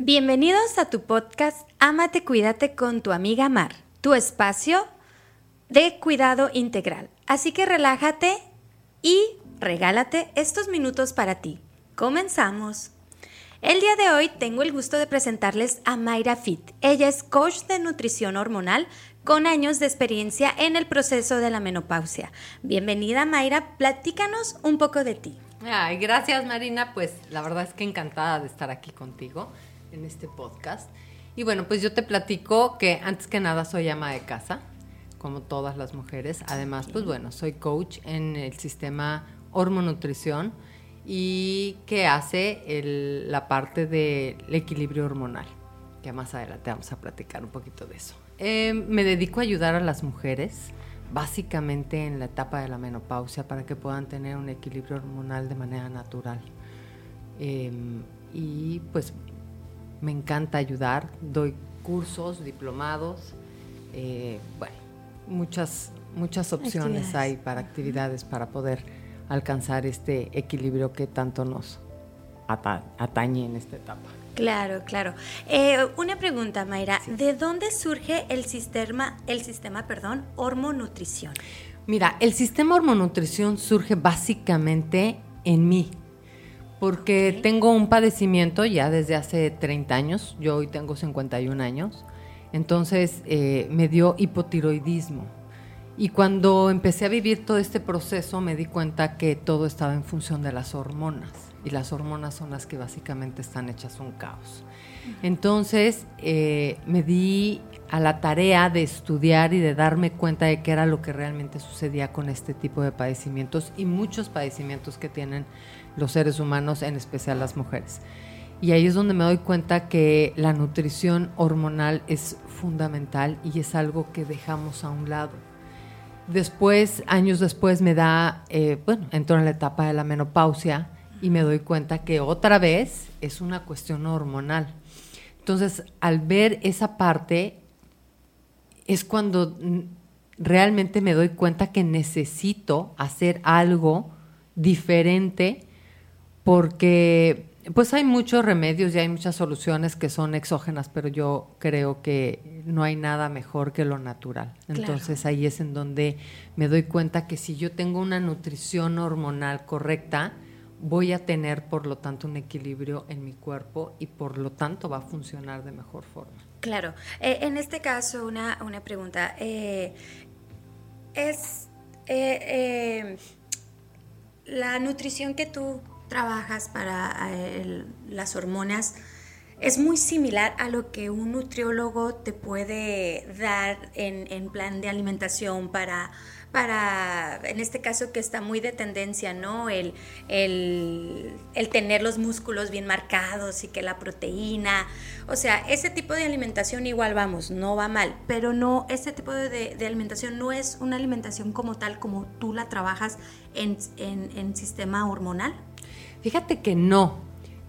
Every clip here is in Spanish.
Bienvenidos a tu podcast Ámate, cuídate con tu amiga Mar, tu espacio de cuidado integral. Así que relájate y regálate estos minutos para ti. Comenzamos. El día de hoy tengo el gusto de presentarles a Mayra Fit. Ella es coach de nutrición hormonal con años de experiencia en el proceso de la menopausia. Bienvenida Mayra, platícanos un poco de ti. Ay, gracias Marina, pues la verdad es que encantada de estar aquí contigo en este podcast. Y bueno, pues yo te platico que antes que nada soy ama de casa, como todas las mujeres. Además, pues bueno, soy coach en el sistema hormonutrición y que hace la parte del equilibrio hormonal, que más adelante vamos a platicar un poquito de eso. Eh, me dedico a ayudar a las mujeres, básicamente en la etapa de la menopausia, para que puedan tener un equilibrio hormonal de manera natural. Em, y pues me encanta ayudar, doy cursos, diplomados, eh, bueno, muchas, muchas opciones hay para actividades para poder alcanzar este equilibrio que tanto nos atañe en esta etapa. Claro, claro. Eh, una pregunta, Mayra. ¿De dónde surge el sistema, el sistema, perdón, hormonutrición? Mira, el sistema hormonutrición surge básicamente en mí porque tengo un padecimiento ya desde hace 30 años, yo hoy tengo 51 años, entonces eh, me dio hipotiroidismo. Y cuando empecé a vivir todo este proceso me di cuenta que todo estaba en función de las hormonas. Y las hormonas son las que básicamente están hechas un caos. Entonces eh, me di a la tarea de estudiar y de darme cuenta de qué era lo que realmente sucedía con este tipo de padecimientos y muchos padecimientos que tienen los seres humanos, en especial las mujeres. Y ahí es donde me doy cuenta que la nutrición hormonal es fundamental y es algo que dejamos a un lado. Después, años después, me da, eh, bueno, entro en la etapa de la menopausia y me doy cuenta que otra vez es una cuestión hormonal. Entonces, al ver esa parte, es cuando realmente me doy cuenta que necesito hacer algo diferente porque pues hay muchos remedios y hay muchas soluciones que son exógenas, pero yo creo que no hay nada mejor que lo natural. Entonces ahí es en donde me doy cuenta que si yo tengo una nutrición hormonal correcta, voy a tener por lo tanto un equilibrio en mi cuerpo y por lo tanto va a funcionar de mejor forma. Claro. Eh, en este caso, una, una pregunta. Eh, es eh, la nutrición que tú trabajas para las hormonas es muy similar a lo que un nutriólogo te puede dar en, plan de alimentación para, para, en este caso que está muy de tendencia, ¿no? El, el, tener los músculos bien marcados y que la proteína, o sea, ese tipo de alimentación igual vamos, no va mal, pero no, ese tipo de, alimentación no es una alimentación como tal como tú la trabajas en, en sistema hormonal. Fíjate que no,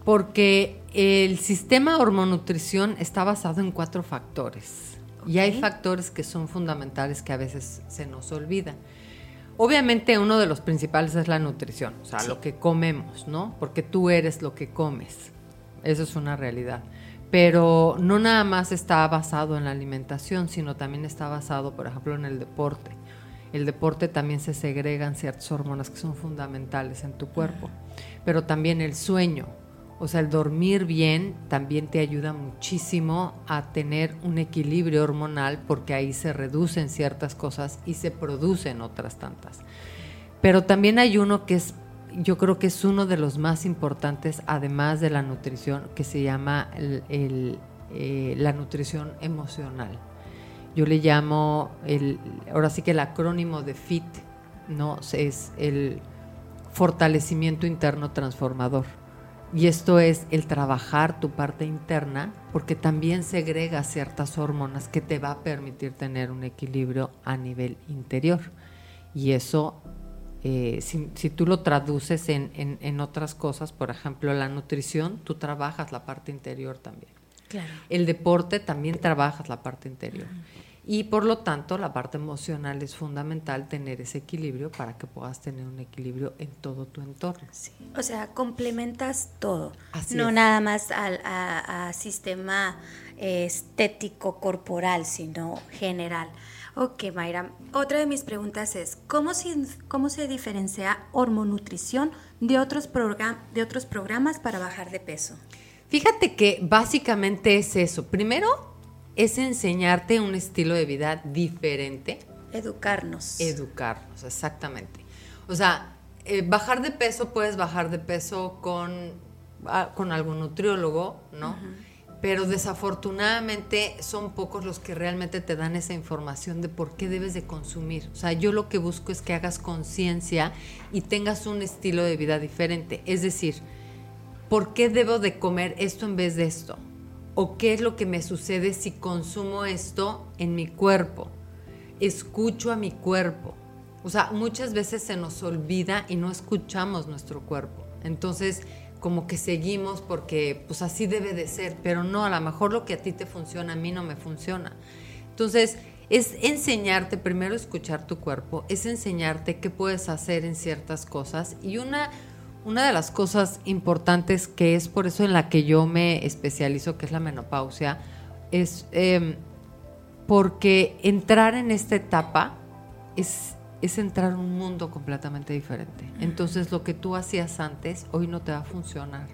porque el sistema hormonutrición está basado en cuatro factores. Y hay factores que son fundamentales que a veces se nos olvidan. Obviamente uno de los principales es la nutrición, o sea, lo que comemos, ¿no? Porque tú eres lo que comes. Eso es una realidad. Pero no nada más está basado en la alimentación, sino también está basado, por ejemplo, en el deporte. El deporte también se segregan ciertas hormonas que son fundamentales en tu cuerpo pero también el sueño. O sea, el dormir bien también te ayuda muchísimo a tener un equilibrio hormonal porque ahí se reducen ciertas cosas y se producen otras tantas. Pero también hay uno que es, yo creo que es uno de los más importantes, además de la nutrición, que se llama eh, la nutrición emocional. Yo le llamo, el, ahora sí que el acrónimo de FIT, ¿no? Es el fortalecimiento interno transformador. Y esto es el trabajar tu parte interna porque también segrega ciertas hormonas que te va a permitir tener un equilibrio a nivel interior. Y eso, eh, si, tú lo traduces en, otras cosas, por ejemplo, la nutrición, tú trabajas la parte interior también. El deporte también trabajas la parte interior. Y por lo tanto, la parte emocional es fundamental tener ese equilibrio para que puedas tener un equilibrio en todo tu entorno. Sí. O sea, complementas todo. no nada más al a, sistema estético corporal, sino general. Ok, Mayra. Otra de mis preguntas es, ¿cómo se, cómo se diferencia hormonutrición de otros, de otros programas para bajar de peso? Fíjate que básicamente es eso. Primero, es enseñarte un estilo de vida diferente. Educarnos. Educarnos, exactamente. O sea, eh, bajar de peso, puedes bajar de peso con, ah, con algún nutriólogo, ¿no? Pero desafortunadamente son pocos los que realmente te dan esa información de por qué debes de consumir. O sea, yo lo que busco es que hagas conciencia y tengas un estilo de vida diferente. Es decir, ¿por qué debo de comer esto en vez de esto? Qué es lo que me sucede si consumo esto en mi cuerpo. Escucho a mi cuerpo. O sea, muchas veces se nos olvida y no escuchamos nuestro cuerpo. Entonces, como que seguimos porque pues así debe de ser, pero no, a lo mejor lo que a ti te funciona, a mí no me funciona. Entonces, es enseñarte primero escuchar tu cuerpo, es enseñarte qué puedes hacer en ciertas cosas y una una de las cosas importantes que es por eso en la que yo me especializo, que es la menopausia, es em, porque entrar en esta etapa es, es entrar en un mundo completamente diferente. Entonces lo que tú hacías antes hoy no te va a funcionar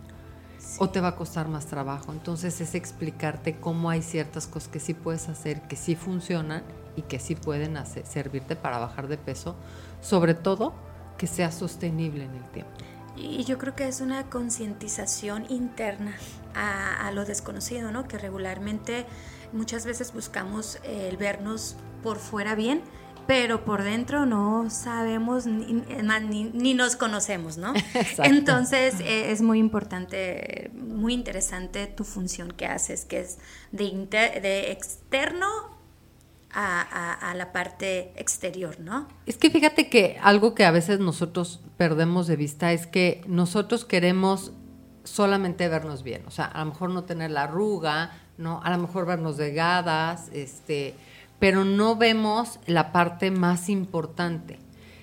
o te va a costar más trabajo. Entonces es explicarte cómo hay ciertas cosas que sí puedes hacer, que sí funcionan y que sí pueden hacer, servirte para bajar de peso, sobre todo que sea sostenible en el tiempo. Y yo creo que es una concientización interna a, lo desconocido, ¿no? Que regularmente muchas veces buscamos el vernos por fuera bien, pero por dentro no sabemos ni, ni, nos conocemos, ¿no? Entonces eh, es muy importante, muy interesante tu función que haces, que es de, de externo a, la parte exterior, ¿no? Es que fíjate que algo que a veces nosotros perdemos de vista es que nosotros queremos solamente vernos bien, o sea, a lo mejor no tener la arruga, no, a lo mejor vernos delgadas, este, pero no vemos la parte más importante.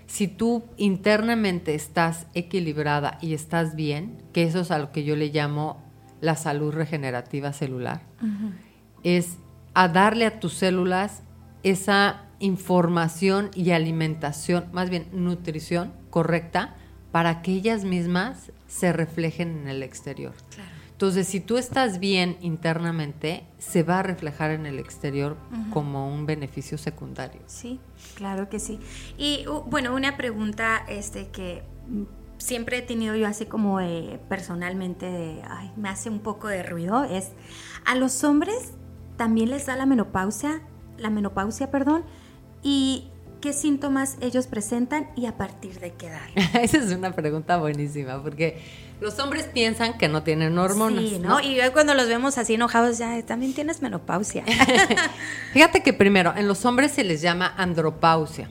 Si tú internamente estás equilibrada y estás bien, que eso es a lo que yo le llamo la salud regenerativa celular, es a darle a tus células esa información y alimentación, más bien nutrición correcta, para que ellas mismas se reflejen en el exterior. Entonces, si tú estás bien internamente, se va a reflejar en el exterior como un beneficio secundario. Sí, claro que sí. Y bueno, una pregunta este que siempre he tenido yo así como personalmente, ay, me hace un poco de ruido, es, ¿a los hombres también les da la menopausia? La menopausia, perdón, y qué síntomas ellos presentan y a partir de qué edad. Esa es una pregunta buenísima, porque los hombres piensan que no tienen hormonas. Sí, ¿no? Y cuando los vemos así enojados, ya también tienes menopausia. Fíjate que primero, en los hombres se les llama andropausia.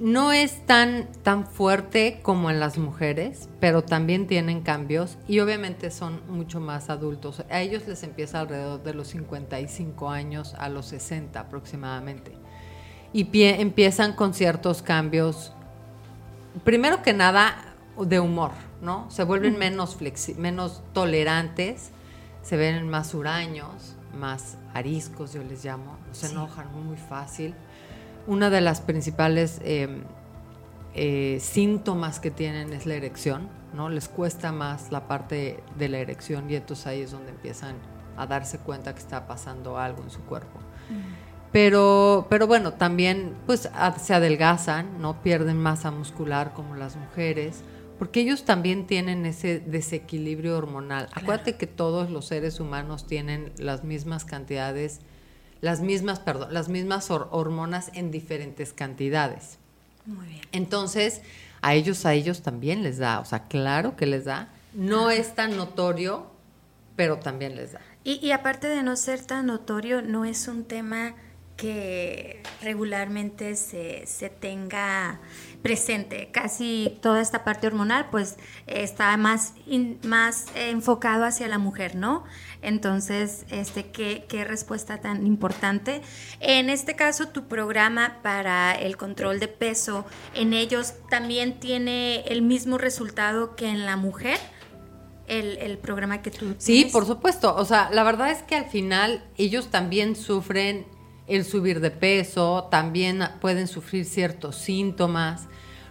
No es tan, tan fuerte como en las mujeres, pero también tienen cambios y obviamente son mucho más adultos. A ellos les empieza alrededor de los 55 años a los 60 aproximadamente. Y empiezan con ciertos cambios, primero que nada, de humor, ¿no? Se vuelven menos, menos tolerantes, se ven más huraños, más ariscos, yo les llamo, se enojan muy fácil una de las principales em, eh, síntomas que tienen es la erección, ¿no? Les cuesta más la parte de la erección y entonces ahí es donde empiezan a darse cuenta que está pasando algo en su cuerpo. Pero, pero bueno, también pues se adelgazan, no pierden masa muscular como las mujeres, porque ellos también tienen ese desequilibrio hormonal. Acuérdate que todos los seres humanos tienen las mismas cantidades las mismas, perdón, las mismas hormonas en diferentes cantidades. Muy bien. Entonces, a ellos, a ellos también les da, o sea, claro que les da. No es tan notorio, pero también les da. Y, y, aparte de no ser tan notorio, no es un tema que regularmente se, tenga presente. Casi toda esta parte hormonal pues está más, más enfocado hacia la mujer, ¿no? Entonces, este, ¿qué, ¿qué, respuesta tan importante. En este caso, tu programa para el control de peso, en ellos también tiene el mismo resultado que en la mujer. El, el, programa que tú tienes. Sí, por supuesto. O sea, la verdad es que al final ellos también sufren el subir de peso, también pueden sufrir ciertos síntomas.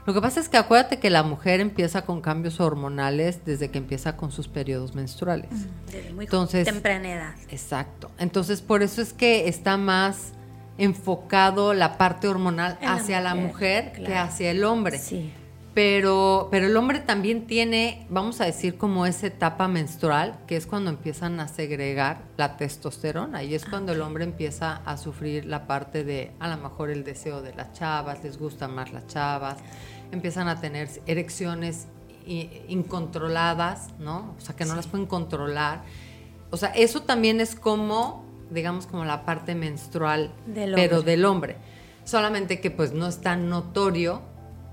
Lo que pasa es que acuérdate que la mujer empieza con cambios hormonales desde que empieza con sus periodos menstruales. Desde muy Entonces, temprana edad. Exacto. Entonces, por eso es que está más enfocado la parte hormonal hacia la mujer, que hacia el hombre. Sí. Pero, pero el hombre también tiene, vamos a decir, como esa etapa menstrual, que es cuando empiezan a segregar la testosterona. Y es ah, cuando el hombre empieza a sufrir la parte de, a lo mejor, el deseo de las chavas, les gustan más las chavas, empiezan a tener erecciones incontroladas, ¿no? O sea, que no las pueden controlar. O sea, eso también es como, digamos, como la parte menstrual, pero del hombre. Solamente que pues no es tan notorio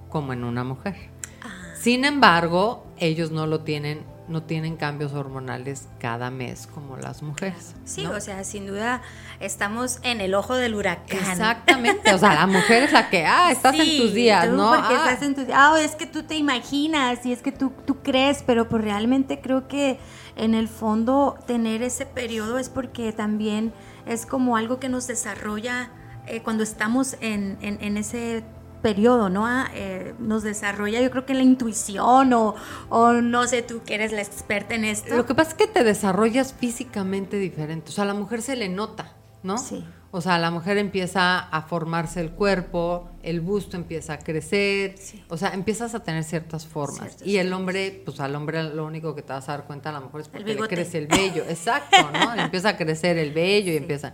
como en una mujer. Ah. Sin embargo, ellos no lo tienen, no tienen cambios hormonales cada mes como las mujeres. Sí, o sea, sin duda estamos en el ojo del huracán. Exactamente, o sea, la mujer es la que, ah, estás en tus días, ¿no? Porque ah. estás en tus ah, es que tú te imaginas y es que tú, tú crees, pero pues realmente creo que en el fondo tener ese periodo es porque también es como algo que nos desarrolla eh, cuando estamos en, en, en ese periodo, ¿no? Ah, eh, nos desarrolla, yo creo que la intuición o, o, no sé, tú que eres la experta en esto. Lo que pasa es que te desarrollas físicamente diferente, o sea, a la mujer se le nota, ¿no? Sí. O sea, la mujer empieza a formarse el cuerpo, el busto empieza a crecer, o sea, empiezas a tener ciertas formas. y el hombre, pues al hombre lo único que te vas a dar cuenta a lo mejor es porque le crece el vello, exacto, ¿no? empieza a crecer el vello y empieza.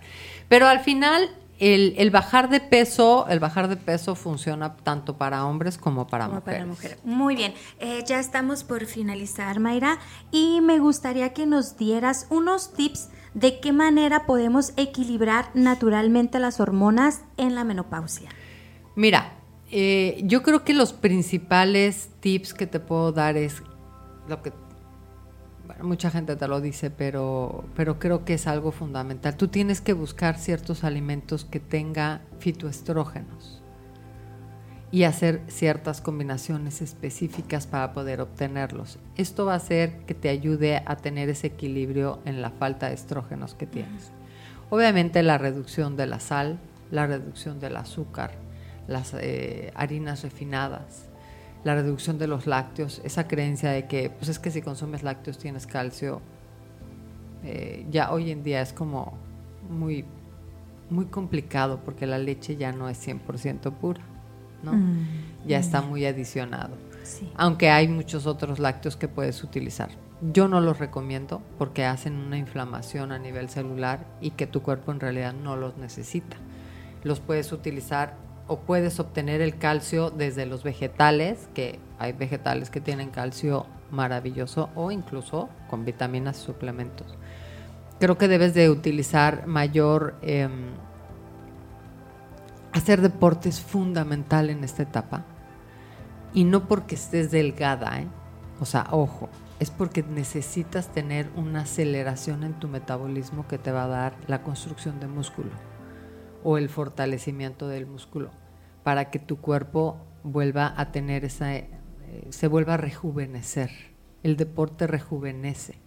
Pero al final el, bajar de peso, el bajar de peso funciona tanto para hombres como para mujeres. Muy bien, eh, ya estamos por finalizar, Mayra, y me gustaría que nos dieras unos tips de qué manera podemos equilibrar naturalmente las hormonas en la menopausia. Mira, eh, yo creo que los principales tips que te puedo dar es lo que mucha gente te lo dice, pero, pero creo que es algo fundamental. Tú tienes que buscar ciertos alimentos que tenga fitoestrógenos y hacer ciertas combinaciones específicas para poder obtenerlos. Esto va a hacer que te ayude a tener ese equilibrio en la falta de estrógenos que tienes. Obviamente la reducción de la sal, la reducción del azúcar, las eh, harinas refinadas, la reducción de los lácteos, esa creencia de que, pues es que si consumes lácteos tienes calcio, eh, ya hoy en día es como muy, muy complicado porque la leche ya no es 100% pura, ¿no? Mm, ya está mm. muy adicionado. Aunque hay muchos otros lácteos que puedes utilizar. Yo no los recomiendo porque hacen una inflamación a nivel celular y que tu cuerpo en realidad no los necesita. Los puedes utilizar o puedes obtener el calcio desde los vegetales, que hay vegetales que tienen calcio maravilloso o incluso con vitaminas y suplementos. Creo que debes de utilizar mayor... Em, hacer deporte es fundamental en esta etapa. Y no porque estés delgada, ¿eh? o sea, ojo, es porque necesitas tener una aceleración en tu metabolismo que te va a dar la construcción de músculo o el fortalecimiento del músculo para que tu cuerpo vuelva a tener esa, eh, se vuelva a rejuvenecer. El deporte rejuvenece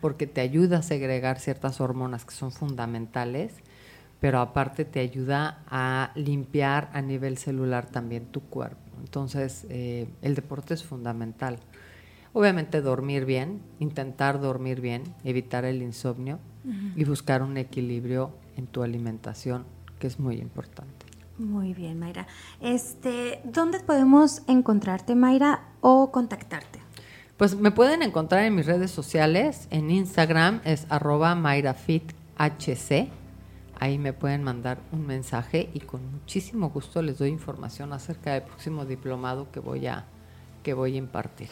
porque te ayuda a segregar ciertas hormonas que son fundamentales, pero aparte te ayuda a limpiar a nivel celular también tu cuerpo. Entonces, eh, el deporte es fundamental. Obviamente dormir bien, intentar dormir bien, evitar el insomnio y buscar un equilibrio en tu alimentación, que es muy importante. Muy bien, Mayra. Este, ¿dónde podemos encontrarte, Mayra, o contactarte? Pues me pueden encontrar en mis redes sociales. En Instagram es arroba MayraFitHC. Ahí me pueden mandar un mensaje y con muchísimo gusto les doy información acerca del próximo diplomado que voy a, que voy a impartir.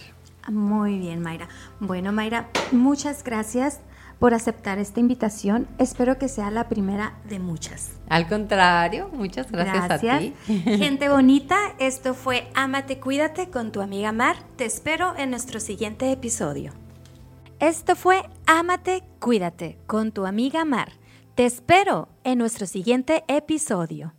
Muy bien, Mayra. Bueno, Mayra, muchas gracias por aceptar esta invitación. Espero que sea la primera de muchas. Al contrario, muchas gracias, a ti. Gente bonita, esto fue Ámate, cuídate con tu amiga Mar. Te espero en nuestro siguiente episodio. Esto fue Ámate, cuídate con tu amiga Mar. Te espero en nuestro siguiente episodio.